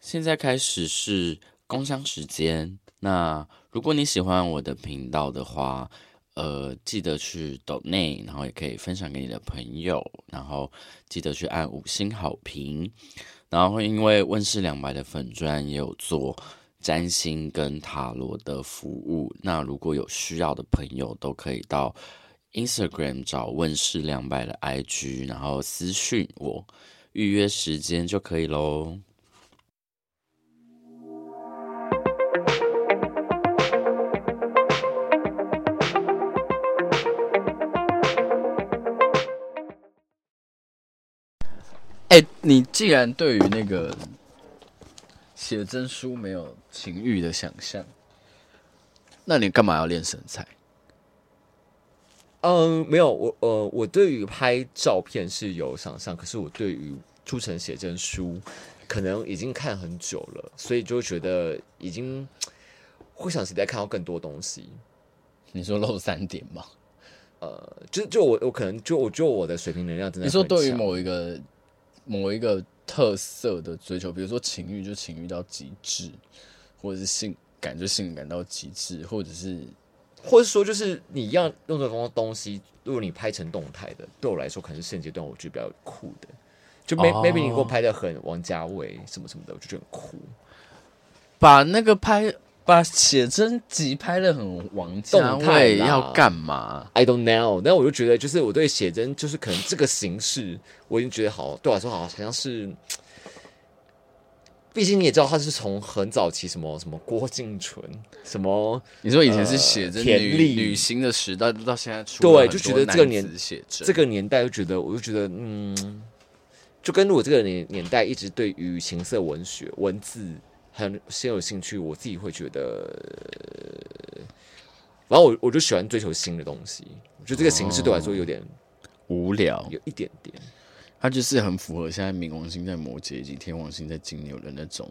现在开始是工商时间。那如果你喜欢我的频道的话，呃，记得去抖内，然后也可以分享给你的朋友，然后记得去按五星好评。然后因为问世两百的粉专也有做占星跟塔罗的服务，那如果有需要的朋友，都可以到 Instagram 找问世两百的 IG，然后私讯我预约时间就可以喽。哎，你既然对于那个写真书没有情欲的想象，那你干嘛要练身材？嗯，没有，我呃，我对于拍照片是有想象，可是我对于出成写真书，可能已经看很久了，所以就觉得已经会想期待看到更多东西。你说漏三点吗？呃，就就我我可能就我就我的水平能量真的，你说对于某一个。某一个特色的追求，比如说情欲就情欲到极致，或者是性感就性感到极致，或者是，或者说就是你要用这种东西，如果你拍成动态的，对我来说可能是现阶段我觉得比较酷的，就 oh. maybe 你给我拍的很王家卫什么什么的，我就觉得很酷，把那个拍。把写真集拍的很王家卫，要干嘛？I don't know。但我就觉得，就是我对写真，就是可能这个形式，我已经觉得好，对我来说好好像是。毕竟你也知道，他是从很早期什么什么郭敬纯，什么你说以前是写真女女星的时代，到现在出对，就觉得这个年写真这个年代，就觉得我就觉得嗯，就跟我这个年年代一直对于情色文学文字。很先有兴趣，我自己会觉得，然后我我就喜欢追求新的东西。我觉得这个形式对我来说有点无聊，有一点点。它就是很符合现在冥王星在摩羯以及天王星在金牛的那种，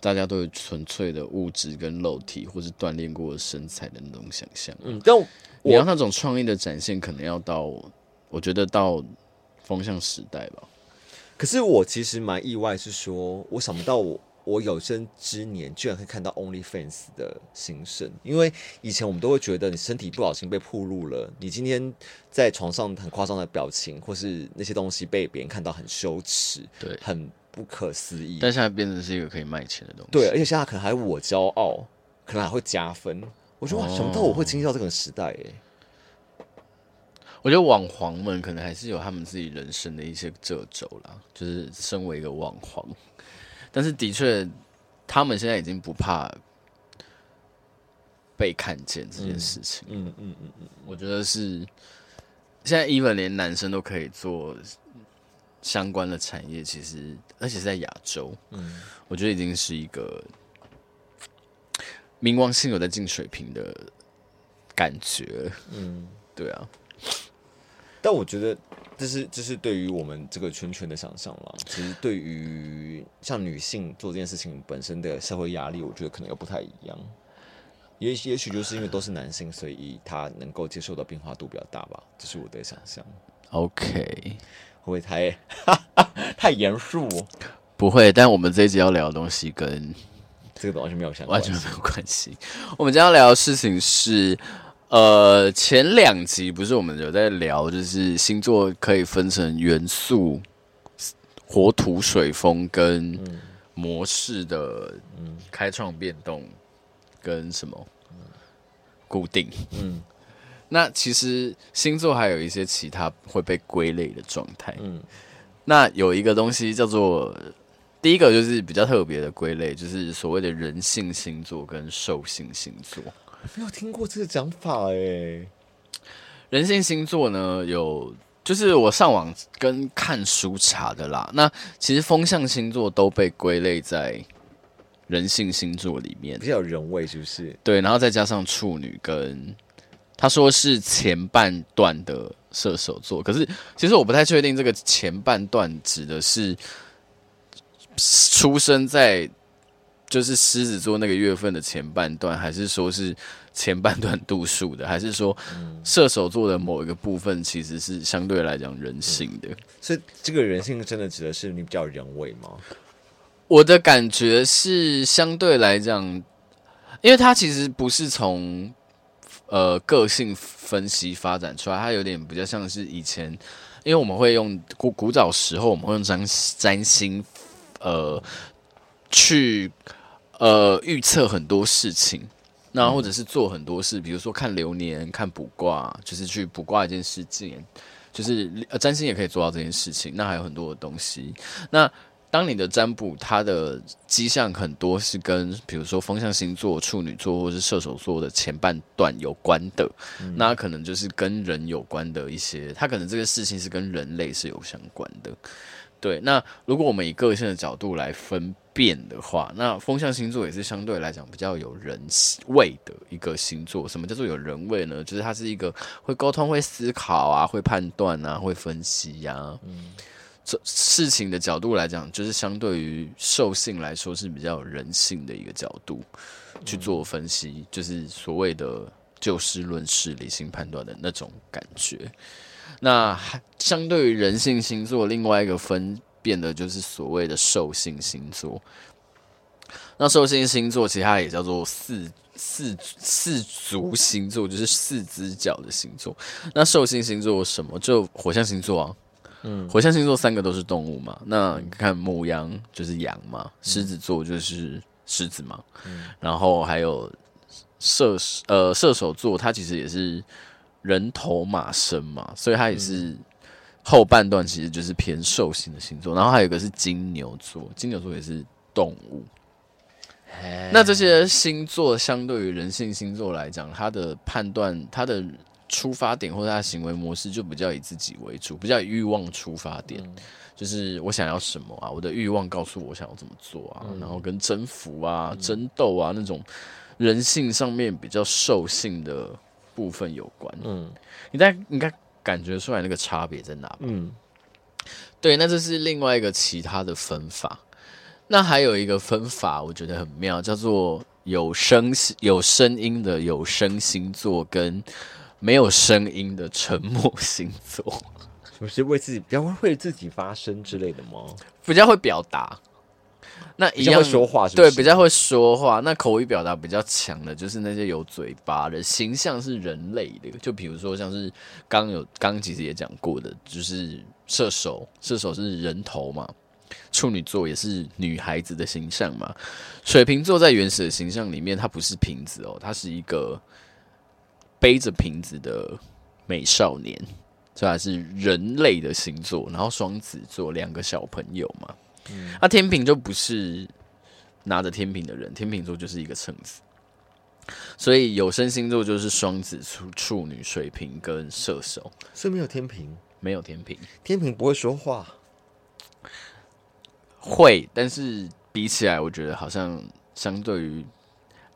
大家都有纯粹的物质跟肉体，或是锻炼过的身材的那种想象。嗯，但你要那种创意的展现，可能要到我觉得到风向时代吧。可是我其实蛮意外，是说我想不到我。我有生之年居然可以看到 OnlyFans 的兴盛，因为以前我们都会觉得你身体不小心被暴露了，你今天在床上很夸张的表情，或是那些东西被别人看到很羞耻，对，很不可思议。但现在变成是一个可以卖钱的东西，对，而且现在可能还我骄傲，可能还会加分。我觉得哇，想不到我会经历到这个时代诶。我觉得网黄们可能还是有他们自己人生的一些褶皱啦，就是身为一个网黄。但是的确，他们现在已经不怕被看见这件事情。嗯嗯嗯嗯，嗯，我觉得是现在，even 连男生都可以做相关的产业，其实而且是在亚洲，嗯，我觉得已经是一个冥王星有在进水平的感觉。嗯，对啊。但我觉得。这是这是对于我们这个圈圈的想象了。其实对于像女性做这件事情本身的社会压力，我觉得可能又不太一样。也也许就是因为都是男性，所以他能够接受的变化度比较大吧。这是我的想象。OK，会不会太 太严肃？不会。但我们这一集要聊的东西跟这个完全没有相关，完全没有关系。我们今天要聊的事情是。呃，前两集不是我们有在聊，就是星座可以分成元素、火、土、水、风跟模式的开创、变动跟什么固定。嗯，那其实星座还有一些其他会被归类的状态。嗯，那有一个东西叫做第一个就是比较特别的归类，就是所谓的人性星座跟兽性星座。没有听过这个讲法哎。人性星座呢，有就是我上网跟看书查的啦。那其实风象星座都被归类在人性星座里面，比较有人味，是不是？对，然后再加上处女跟他说是前半段的射手座，可是其实我不太确定这个前半段指的是出生在。就是狮子座那个月份的前半段，还是说是前半段度数的，还是说射手座的某一个部分其实是相对来讲人性的？所以这个人性真的指的是你比较人为吗？我的感觉是相对来讲，因为它其实不是从呃个性分析发展出来，它有点比较像是以前，因为我们会用古古早时候，我们会用占占星，呃，去呃预测很多事情，那或者是做很多事，比如说看流年、看卜卦，就是去卜卦一件事情，就是呃占星也可以做到这件事情。那还有很多的东西，那。当你的占卜，它的迹象很多是跟，比如说风象星座、处女座或是射手座的前半段有关的，嗯、那可能就是跟人有关的一些，它可能这个事情是跟人类是有相关的。对，那如果我们以个性的角度来分辨的话，那风象星座也是相对来讲比较有人味的一个星座。什么叫做有人味呢？就是它是一个会沟通、会思考啊、会判断啊、会分析呀、啊。嗯。这事情的角度来讲，就是相对于兽性来说是比较有人性的一个角度去做分析，就是所谓的就事论事、理性判断的那种感觉。那相对于人性星座，另外一个分辨的就是所谓的兽性星座。那兽性星座其实它也叫做四四四足星座，就是四只脚的星座。那兽性星座什么？就火象星座啊。嗯，火象星座三个都是动物嘛，那你看母羊就是羊嘛，狮子座就是狮子嘛，嗯，然后还有射呃射手座，它其实也是人头马身嘛，所以它也是后半段其实就是偏兽性的星座，然后还有一个是金牛座，金牛座也是动物。那这些星座相对于人性星座来讲，它的判断，它的。出发点或者他的行为模式就比较以自己为主，比较以欲望出发点，嗯、就是我想要什么啊，我的欲望告诉我想要怎么做啊，嗯、然后跟征服啊、嗯、争斗啊那种人性上面比较兽性的部分有关。嗯，你大概应该感觉出来那个差别在哪吧？嗯，对，那这是另外一个其他的分法。那还有一个分法，我觉得很妙，叫做有声有声音的有声星座跟。没有声音的沉默星座，不是为自己比较会为自己发声之类的吗？比较会表达，那一样说话？对，比较会说话。那口语表达比较强的，就是那些有嘴巴的，形象是人类的。就比如说，像是刚有刚其实也讲过的，就是射手，射手是人头嘛。处女座也是女孩子的形象嘛。水瓶座在原始的形象里面，它不是瓶子哦，它是一个。背着瓶子的美少年，这还是人类的星座。然后双子座两个小朋友嘛，那、天平就不是拿着天平的人，天平座就是一个秤子。所以有生星座就是双子、处处女、水瓶跟射手。所以没有天平，没有天平，天平不会说话，会，但是比起来，我觉得好像相对于。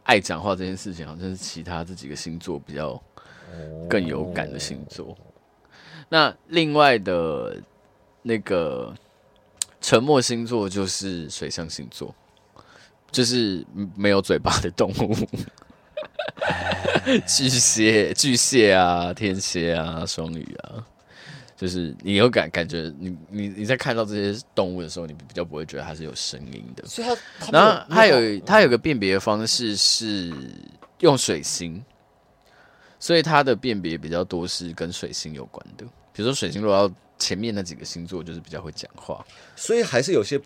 爱讲话这件事情，好像是其他这几个星座比较更有感的星座。那另外的那个沉默星座就是水象星座，就是没有嘴巴的动物。巨蟹、巨蟹啊，天蝎啊，双鱼啊。就是你有感感觉你，你你你在看到这些动物的时候，你比较不会觉得它是有声音的。所以它，然后它有它有个辨别方式是用水星，所以它的辨别比较多是跟水星有关的。比如说水星落到前面那几个星座，就是比较会讲话。所以还是有些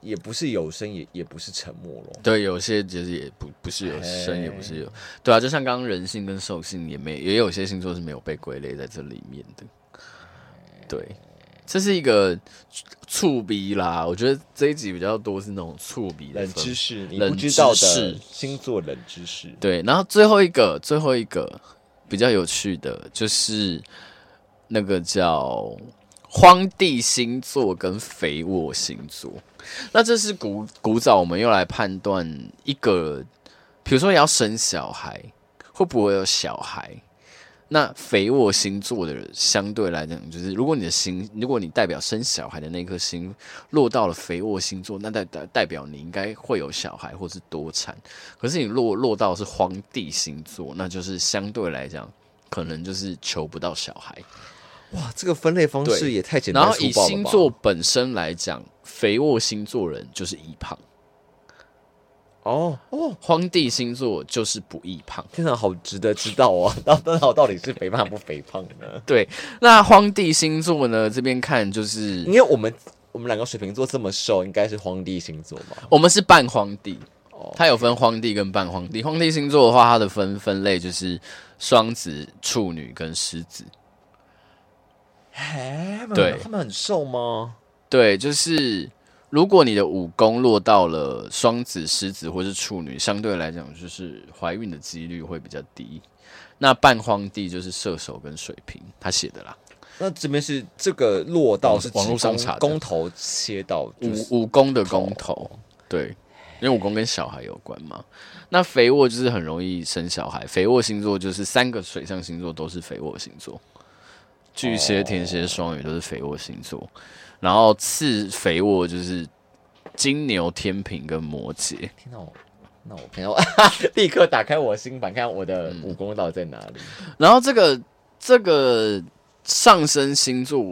也不是有声，也也不是沉默咯。对，有些其实也不不是有声，也不是有。对啊，就像刚刚人性跟兽性也没也有些星座是没有被归类在这里面的。对，这是一个触鼻啦。我觉得这一集比较多是那种触鼻的冷知识，你不知道的星座冷知识。对，然后最后一个，最后一个比较有趣的，就是那个叫荒地星座跟肥沃星座。那这是古古早我们用来判断一个，比如说你要生小孩，会不会有小孩？那肥沃星座的人相对来讲，就是如果你的星，如果你代表生小孩的那颗星落到了肥沃星座，那代代代表你应该会有小孩或是多产。可是你落落到是荒地星座，那就是相对来讲，可能就是求不到小孩。哇，这个分类方式也太简单了。然后以星座本身来讲，肥沃星座人就是易胖。哦哦，荒地星座就是不易胖。天哪，好值得知道哦！到到到底是肥胖不肥胖呢？对，那荒地星座呢？这边看就是，因为我们我们两个水瓶座这么瘦，应该是荒地星座吧？我们是半荒地。哦，它有分荒地跟半荒地。荒地星座的话，它的分分类就是双子、处女跟狮子。嘿，对，他们很瘦吗？对，就是。如果你的武功落到了双子、狮子或是处女，相对来讲就是怀孕的几率会比较低。那半荒地就是射手跟水瓶，他写的啦。那这边是这个落到是网络上查的宫头切到、就是、五五宫的公头，对，因为武功跟小孩有关嘛。那肥沃就是很容易生小孩，肥沃星座就是三个水象星座都是肥沃星座，巨蟹、天蝎、双鱼都是肥沃星座。然后次肥沃就是金牛、天平跟摩羯。听到我，那我朋友 立刻打开我的星盘，看我的武功到底在哪里。嗯、然后这个这个上升星座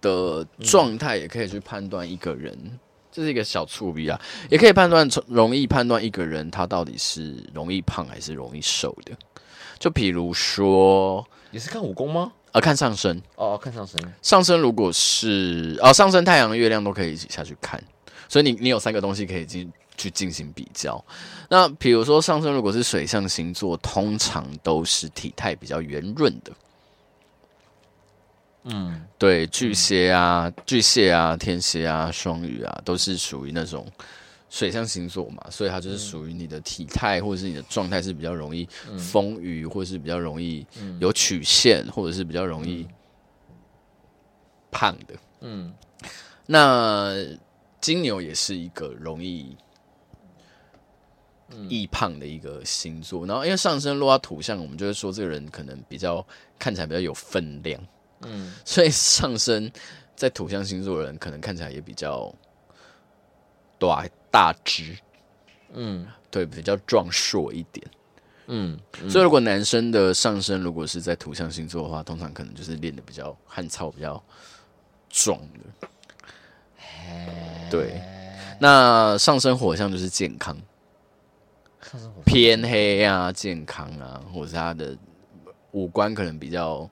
的状态也可以去判断一个人，这、嗯、是一个小触笔啊，也可以判断容易判断一个人他到底是容易胖还是容易瘦的。就比如说，你是看武功吗？呃，看上升哦，看上升。上升如果是哦，上升太阳、月亮都可以一起下去看，所以你你有三个东西可以进去进行比较。那比如说上升如果是水象星座，通常都是体态比较圆润的。嗯，对，巨蟹啊、巨蟹啊、天蝎啊、双鱼啊，都是属于那种。水象星座嘛，所以它就是属于你的体态或者是你的状态是比较容易丰腴，或者是比较容易有曲线，或者是比较容易胖的。嗯，那金牛也是一个容易易胖的一个星座。然后因为上升落到土象，我们就会说这个人可能比较看起来比较有分量。嗯，所以上升在土象星座的人，可能看起来也比较短。大只，嗯，对，比较壮硕一点，嗯，嗯，所以如果男生的上身如果是在土象星座的话，通常可能就是练的比较汉操，比较壮的。对，那上升火象就是健康，偏黑啊，健康啊，或者是他的五官可能比较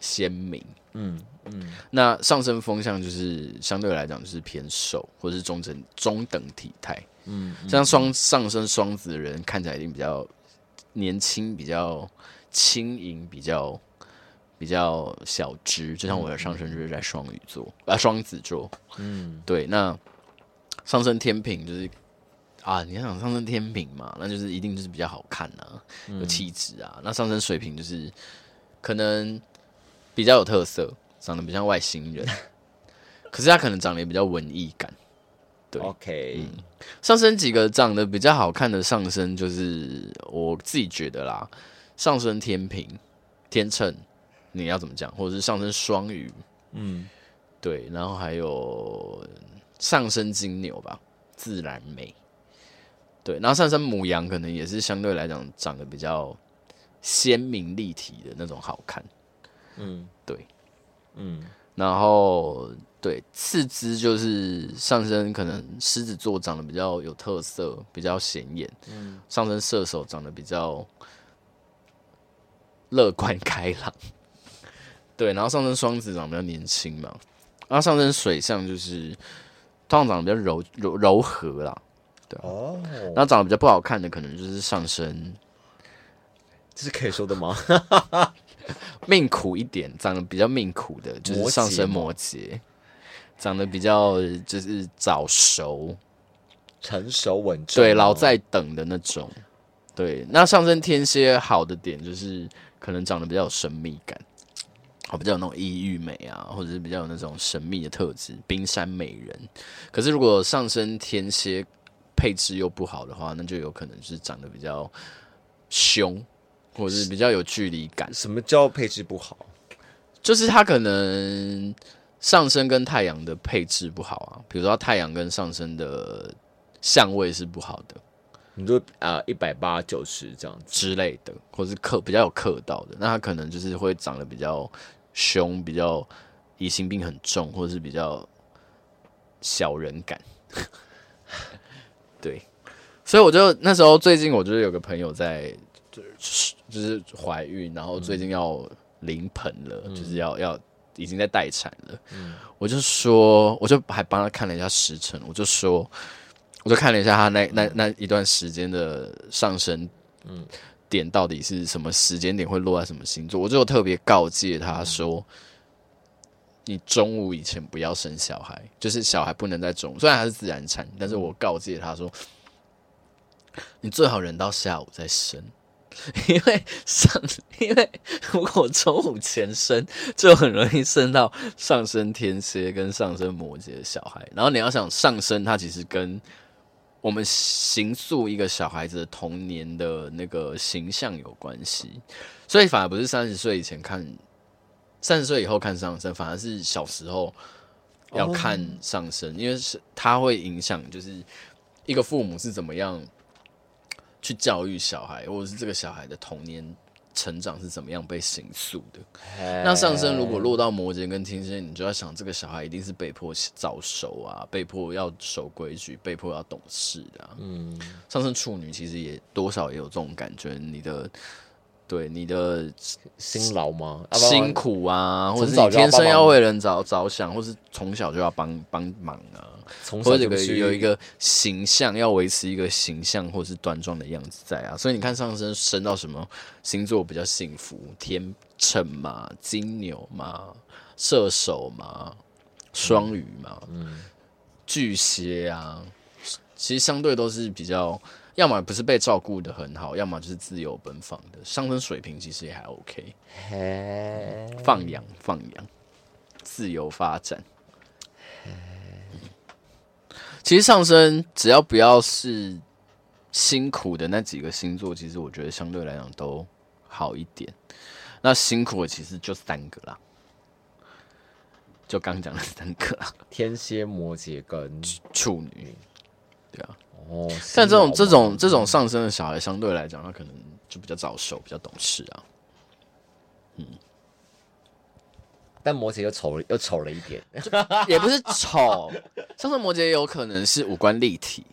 鲜明，嗯。嗯，那上升风向就是相对来讲就是偏瘦，或者是中等中等体态。嗯，像双上升双子的人看起来一定比较年轻，比较轻盈，比较比较小只。就像我的上升就是在双鱼座啊，双子座。嗯，对。那上升天平就是啊，你想上升天平嘛，那就是一定就是比较好看啊，有气质啊。那上升水平就是可能比较有特色。长得比较像外星人，可是他可能长得也比较文艺感。对，OK，嗯，上升几个长得比较好看的上升，就是我自己觉得啦，上升天平、天秤，你要怎么讲？或者是上升双鱼，嗯，对，然后还有上升金牛吧，自然美。对，然后上升母羊可能也是相对来讲长得比较鲜明立体的那种好看。嗯，对。嗯，然后对，次之就是上升，可能狮子座长得比较有特色，比较显眼。嗯，上升射手长得比较乐观开朗。对，然后上升双子长得比较年轻嘛。然后上升水象就是通常长得比较柔柔柔和啦。对哦，然后长得比较不好看的，可能就是上升，这是可以说的吗？命苦一点，长得比较命苦的，就是上升摩羯，长得比较就是早熟、成熟稳重，对，老在等的那种。对，那上升天蝎好的点就是可能长得比较有神秘感，哦，比较有那种异域美啊，或者是比较有那种神秘的特质，冰山美人。可是如果上升天蝎配置又不好的话，那就有可能是长得比较凶。或是比较有距离感。什么叫配置不好？就是它可能上升跟太阳的配置不好啊。比如说太阳跟上升的相位是不好的，你就啊一百八九十这样之类的，或是克比较有克到的，那他可能就是会长得比较凶，比较疑心病很重，或者是比较小人感。对。所以我就那时候最近，我就是有个朋友在，就是怀孕，然后最近要临盆了，嗯、就是要要已经在待产了。嗯、我就说，我就还帮他看了一下时辰，我就说，我就看了一下他那那那一段时间的上升，嗯，点到底是什么时间点会落在什么星座，我就特别告诫他说。嗯你中午以前不要生小孩，就是小孩不能在中午，虽然他是自然产，但是我告诫他说，你最好忍到下午再生，因为上，因为如果中午前生，就很容易生到上升天蝎跟上升摩羯的小孩。然后你要想上升，它其实跟我们形塑一个小孩子的童年的那个形象有关系，所以反而不是三十岁以前看。三十岁以后看上升，反而是小时候要看上升，因为是它会影响，就是一个父母是怎么样去教育小孩，或者是这个小孩的童年成长是怎么样被形塑的。那上升如果落到摩羯跟天蝎，你就要想，这个小孩一定是被迫早熟啊，被迫要守规矩，被迫要懂事的啊。嗯，上升处女其实也多少也有这种感觉，你的。对你的辛劳吗？辛苦啊，或者是你天生要为人着着想，或是从小就要帮帮忙啊，或者有个有一个形象，要维持一个形象或是端庄的样子在啊。所以你看上升升到什么星座比较幸福？天秤嘛，金牛嘛，射手嘛，双鱼嘛，嗯，巨蟹啊，其实相对都是比较。要么不是被照顾的很好，要么就是自由奔放的。上升水平其实也还 OK，放养放养，自由发展。其实上升只要不要是辛苦的那几个星座，其实我觉得相对来讲都好一点。那辛苦的其实就三个啦，就刚讲的三个啦，天蝎、摩羯跟处女，对啊。哦，像这种这种这种上升的小孩，相对来讲，他可能就比较早熟，比较懂事啊。嗯，但摩羯又丑又丑了一点，也不是丑，上升摩羯有可能是五官立体，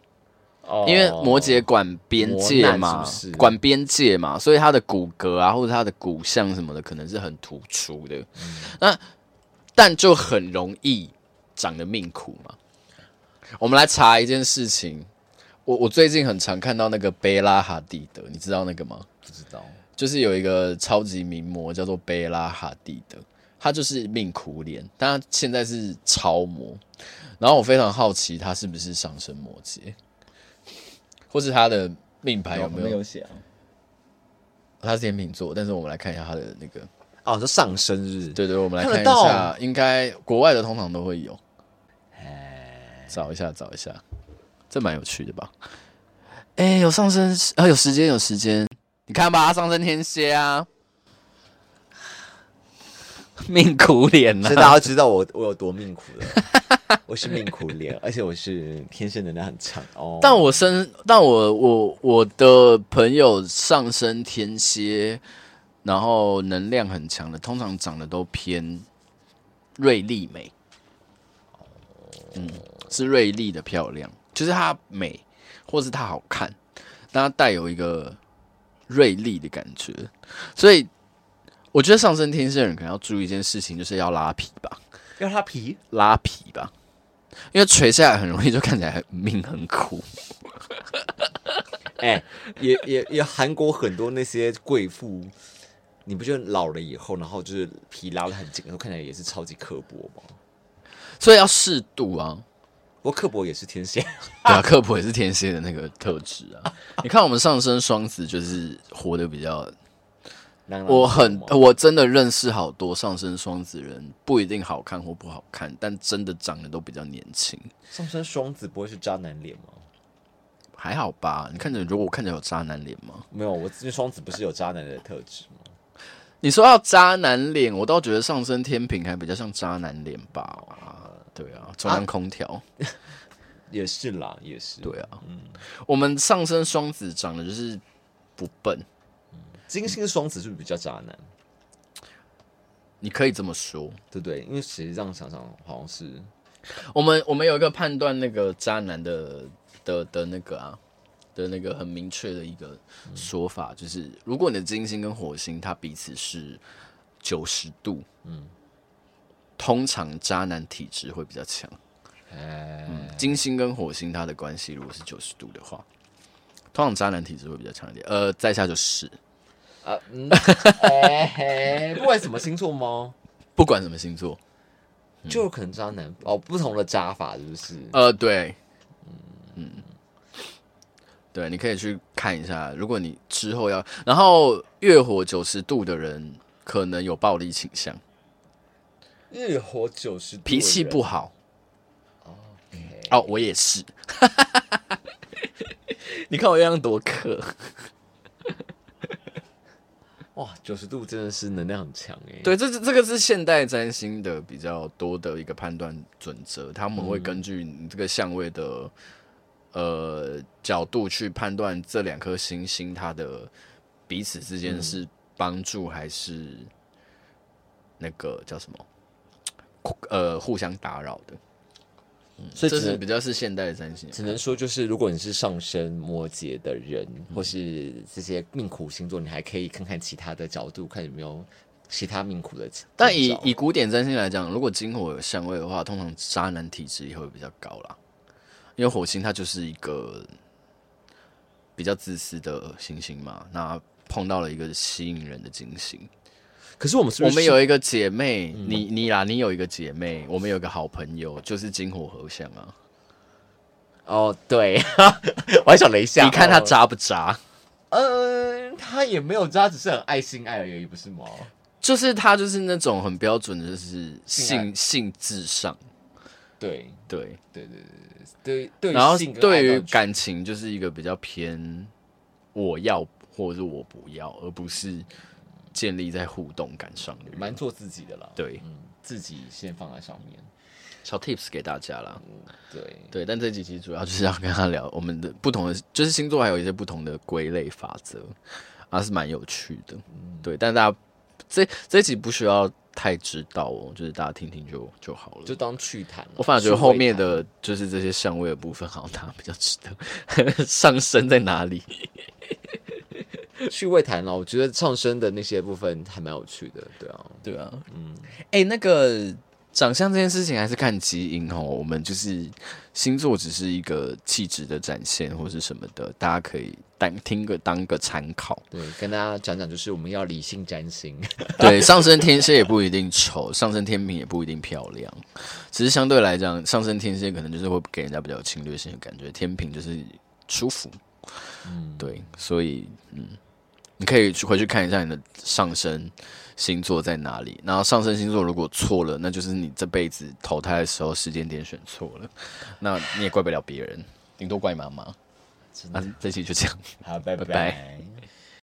哦，因为摩羯管边界嘛，是是管边界嘛，所以他的骨骼啊，或者他的骨相什么的，可能是很突出的。嗯，那但就很容易长得命苦嘛。我们来查一件事情。我我最近很常看到那个贝拉哈蒂德，你知道那个吗？不知道，就是有一个超级名模叫做贝拉哈蒂德，他就是命苦脸，但他现在是超模。然后我非常好奇，他是不是上升摩羯，或是他的命牌有没有？没有写啊。他是天秤座，但是我们来看一下他的那个哦，这上升日。对对，我们来看一下，应该国外的通常都会有。找一下，找一下。这蛮有趣的吧？哎、欸，有上升啊，有时间，有时间。你看吧，上升天蝎啊，命苦脸啊，所以大家知道我我有多命苦了。我是命苦脸，而且我是天生能量很强哦。但我身，但我我我的朋友上升天蝎，然后能量很强的，通常长得都偏锐利美。嗯，是锐利的漂亮。就是它美，或是它好看，但它带有一个锐利的感觉，所以我觉得上升天蝎的人可能要注意一件事情，就是要拉皮吧，要拉皮，拉皮吧，因为垂下来很容易就看起来很命很苦。哎、欸，也也也，韩国很多那些贵妇，你不觉得老了以后，然后就是皮拉得很紧，然后看起来也是超级刻薄吗？所以要适度啊。不过刻薄也是天蝎，对啊，刻薄也是天蝎的那个特质啊。你看我们上升双子就是活得比较，我很我真的认识好多上升双子人，不一定好看或不好看，但真的长得都比较年轻。上升双子不会是渣男脸吗？还好吧，你看着，如果我看着有渣男脸吗？没有，我因为双子不是有渣男的特质吗？你说要渣男脸，我倒觉得上升天平还比较像渣男脸吧。对啊，中央空调、啊、也是啦，也是。对啊，嗯，我们上升双子长得就是不笨，金星双子是不是比较渣男？你可以这么说，对不对？因为实际上想想好像是。我们我们有一个判断那个渣男的的的那个啊的那个很明确的一个说法，嗯、就是如果你的金星跟火星它彼此是九十度，嗯，通常渣男体质会比较强。哎、嗯，金星跟火星它的关系如果是九十度的话，通常渣男体质会比较强一点。呃，在下就是啊，不管什么星座吗？不管什么星座，就有可能渣男哦，不同的渣法是不是？呃，对，嗯嗯，对，你可以去看一下。如果你之后要，然后月火九十度的人可能有暴力倾向。月火九十度，脾气不好。哦，我也是。你看我样多克。哇，九十度真的是能量很强哎！对，这是这个是现代占星的比较多的一个判断准则，他们会根据你这个相位的、嗯、呃角度去判断这两颗星星它的彼此之间是帮助还是那个叫什么呃互相打扰的。所以这是比较是现代的占星，只能说就是如果你是上升摩羯的人，嗯、或是这些命苦星座，你还可以看看其他的角度，看有没有其他命苦的。但以以古典占星来讲，如果金火有相位的话，通常渣男体质也会比较高啦，因为火星它就是一个比较自私的行星嘛，那碰到了一个吸引人的金星。可是我们是，不是，我们有一个姐妹，嗯、你你啦，你有一个姐妹，我们有一个好朋友，就是金火合相啊。哦，对，我还想了一下，你看他渣不渣？嗯、呃，他也没有渣，只是很爱心爱而已，不是吗？就是他就是那种很标准的，就是性性，性至上。对对对对对对，然后对于感情就是一个比较偏我要或者是我不要，而不是。建立在互动感上面，蛮做自己的啦。对，嗯，自己先放在上面。小 tips 给大家啦。嗯，对对，但这几期主要就是要跟他聊我们的不同的，就是星座还有一些不同的归类法则，还是蛮有趣的。嗯，对，但大家这这一集不需要太知道哦，就是大家听听就就好了，就当趣谈。我反而觉得后面的就是这些相位的部分，好像大家比较值得 上升在哪里。趣味谈了，我觉得上升的那些部分还蛮有趣的，对啊，对啊，嗯，哎、欸，那个长相这件事情还是看基因哦。我们就是星座只是一个气质的展现，或是什么的，大家可以当听个当个参考。对，跟大家讲讲，就是我们要理性占星。对，上升天蝎也不一定丑，上升天平也不一定漂亮，只是相对来讲，上升天蝎可能就是会给人家比较有侵略性的感觉，天平就是舒服。嗯，对，所以嗯。你可以去回去看一下你的上升星座在哪里，然后上升星座如果错了，那就是你这辈子投胎的时候时间点选错了，那你也怪不了别人，顶多怪妈妈。那这期就这样，好，拜拜。拜拜。